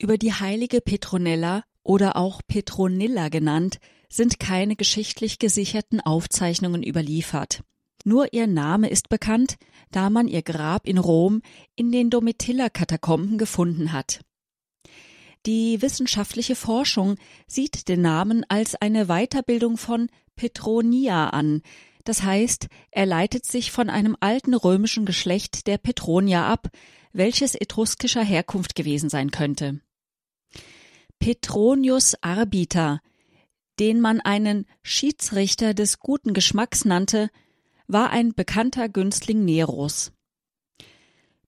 Über die heilige Petronella oder auch Petronilla genannt, sind keine geschichtlich gesicherten Aufzeichnungen überliefert. Nur ihr Name ist bekannt, da man ihr Grab in Rom in den Domitilla-Katakomben gefunden hat. Die wissenschaftliche Forschung sieht den Namen als eine Weiterbildung von Petronia an, das heißt, er leitet sich von einem alten römischen Geschlecht der Petronia ab, welches etruskischer Herkunft gewesen sein könnte. Petronius Arbiter, den man einen Schiedsrichter des guten Geschmacks nannte, war ein bekannter Günstling Neros.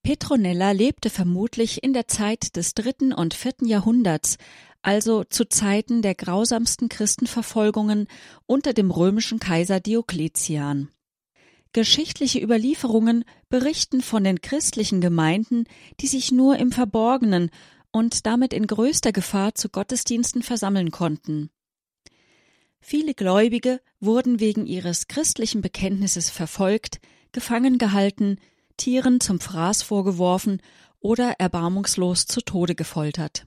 Petronella lebte vermutlich in der Zeit des dritten und vierten Jahrhunderts, also zu Zeiten der grausamsten Christenverfolgungen unter dem römischen Kaiser Diokletian. Geschichtliche Überlieferungen berichten von den christlichen Gemeinden, die sich nur im Verborgenen und damit in größter Gefahr zu Gottesdiensten versammeln konnten. Viele Gläubige wurden wegen ihres christlichen Bekenntnisses verfolgt, gefangen gehalten, Tieren zum Fraß vorgeworfen oder erbarmungslos zu Tode gefoltert.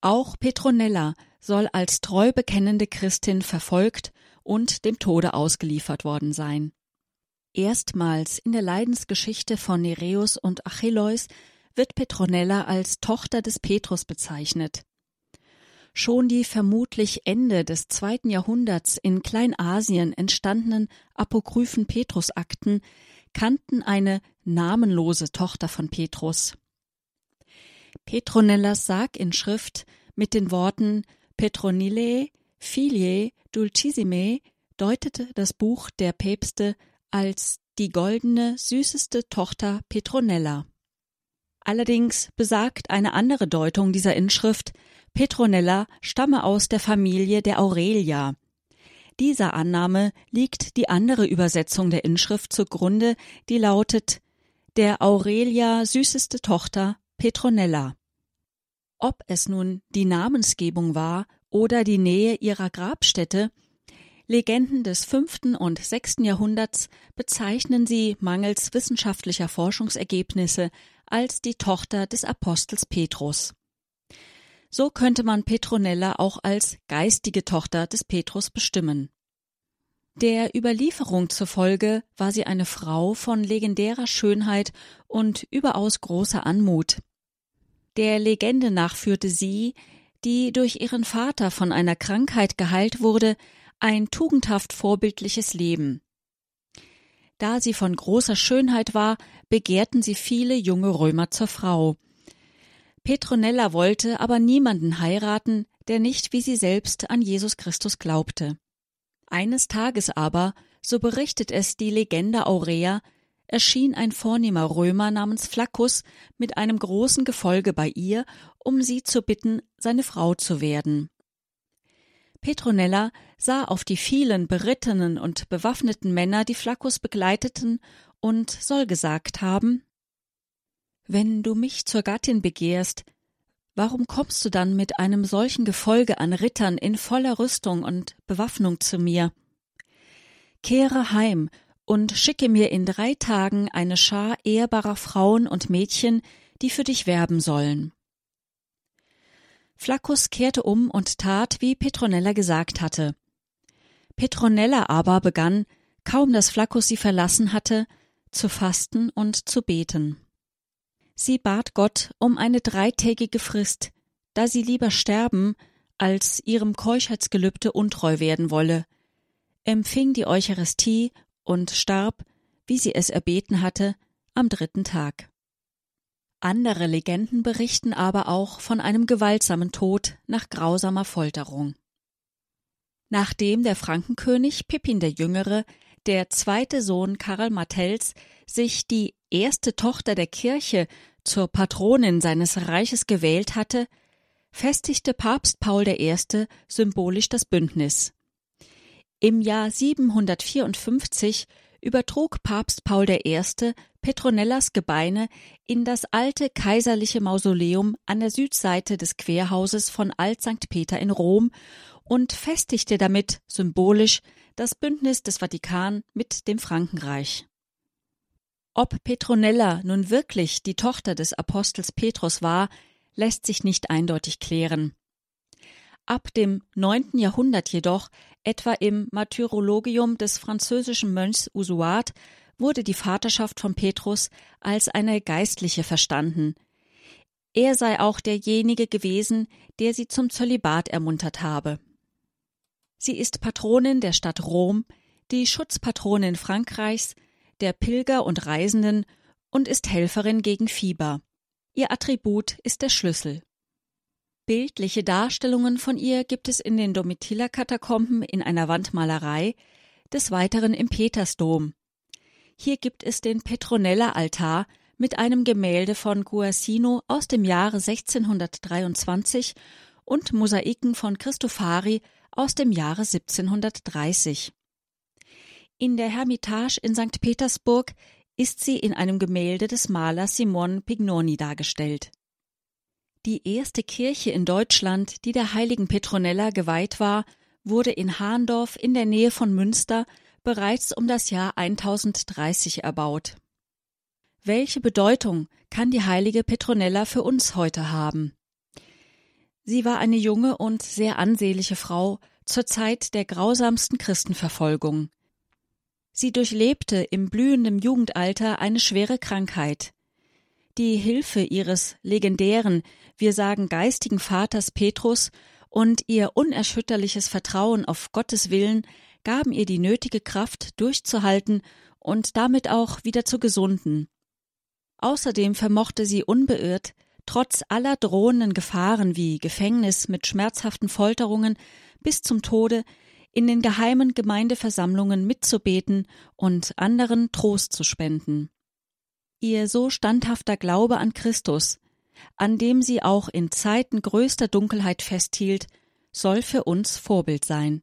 Auch Petronella soll als treu bekennende Christin verfolgt und dem Tode ausgeliefert worden sein. Erstmals in der Leidensgeschichte von Nereus und Achilleus wird Petronella als Tochter des Petrus bezeichnet. Schon die vermutlich Ende des zweiten Jahrhunderts in Kleinasien entstandenen apokryphen Petrusakten kannten eine namenlose Tochter von Petrus. Petronellas Sarg in Schrift mit den Worten Petronile Filiae Dulcissime deutete das Buch der Päpste als die goldene, süßeste Tochter Petronella. Allerdings besagt eine andere Deutung dieser Inschrift, Petronella stamme aus der Familie der Aurelia. Dieser Annahme liegt die andere Übersetzung der Inschrift zugrunde, die lautet der Aurelia süßeste Tochter Petronella. Ob es nun die Namensgebung war oder die Nähe ihrer Grabstätte, Legenden des fünften und sechsten Jahrhunderts bezeichnen sie mangels wissenschaftlicher Forschungsergebnisse als die Tochter des Apostels Petrus. So könnte man Petronella auch als geistige Tochter des Petrus bestimmen. Der Überlieferung zufolge war sie eine Frau von legendärer Schönheit und überaus großer Anmut. Der Legende nach führte sie, die durch ihren Vater von einer Krankheit geheilt wurde, ein tugendhaft vorbildliches Leben. Da sie von großer Schönheit war, begehrten sie viele junge Römer zur Frau. Petronella wollte aber niemanden heiraten, der nicht wie sie selbst an Jesus Christus glaubte. Eines Tages aber, so berichtet es die Legende Aurea, erschien ein vornehmer Römer namens Flaccus mit einem großen Gefolge bei ihr, um sie zu bitten, seine Frau zu werden. Petronella sah auf die vielen berittenen und bewaffneten Männer, die Flaccus begleiteten, und soll gesagt haben wenn du mich zur Gattin begehrst, warum kommst du dann mit einem solchen Gefolge an Rittern in voller Rüstung und Bewaffnung zu mir? Kehre heim und schicke mir in drei Tagen eine Schar ehrbarer Frauen und Mädchen, die für dich werben sollen. Flaccus kehrte um und tat, wie Petronella gesagt hatte. Petronella aber begann, kaum dass Flaccus sie verlassen hatte, zu fasten und zu beten. Sie bat Gott um eine dreitägige Frist, da sie lieber sterben, als ihrem Keuschheitsgelübde untreu werden wolle, empfing die Eucharistie und starb, wie sie es erbeten hatte, am dritten Tag. Andere Legenden berichten aber auch von einem gewaltsamen Tod nach grausamer Folterung. Nachdem der Frankenkönig Pippin der Jüngere, der zweite Sohn Karl Martells, sich die erste Tochter der Kirche zur Patronin seines Reiches gewählt hatte, festigte Papst Paul I. symbolisch das Bündnis. Im Jahr 754 übertrug Papst Paul I. Petronellas Gebeine in das alte kaiserliche Mausoleum an der Südseite des Querhauses von Alt St. Peter in Rom und festigte damit symbolisch das Bündnis des Vatikan mit dem Frankenreich. Ob Petronella nun wirklich die Tochter des Apostels Petrus war, lässt sich nicht eindeutig klären. Ab dem neunten Jahrhundert jedoch, etwa im Martyrologium des französischen Mönchs Usuat, wurde die Vaterschaft von Petrus als eine geistliche verstanden. Er sei auch derjenige gewesen, der sie zum Zölibat ermuntert habe. Sie ist Patronin der Stadt Rom, die Schutzpatronin Frankreichs, der Pilger und Reisenden und ist Helferin gegen Fieber. Ihr Attribut ist der Schlüssel. Bildliche Darstellungen von ihr gibt es in den Domitiller-Katakomben in einer Wandmalerei, des Weiteren im Petersdom. Hier gibt es den Petronella-Altar mit einem Gemälde von Guercino aus dem Jahre 1623 und Mosaiken von Cristofari aus dem Jahre 1730. In der Hermitage in St. Petersburg ist sie in einem Gemälde des Malers Simon Pignoni dargestellt. Die erste Kirche in Deutschland, die der heiligen Petronella geweiht war, wurde in Hahndorf in der Nähe von Münster bereits um das Jahr 1030 erbaut. Welche Bedeutung kann die heilige Petronella für uns heute haben? Sie war eine junge und sehr ansehnliche Frau zur Zeit der grausamsten Christenverfolgung. Sie durchlebte im blühenden Jugendalter eine schwere Krankheit. Die Hilfe ihres legendären, wir sagen geistigen Vaters Petrus und ihr unerschütterliches Vertrauen auf Gottes Willen gaben ihr die nötige Kraft durchzuhalten und damit auch wieder zu gesunden. Außerdem vermochte sie unbeirrt, trotz aller drohenden Gefahren wie Gefängnis mit schmerzhaften Folterungen bis zum Tode, in den geheimen Gemeindeversammlungen mitzubeten und anderen Trost zu spenden. Ihr so standhafter Glaube an Christus, an dem sie auch in Zeiten größter Dunkelheit festhielt, soll für uns Vorbild sein.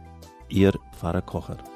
Ihr Pfarrer Kocher.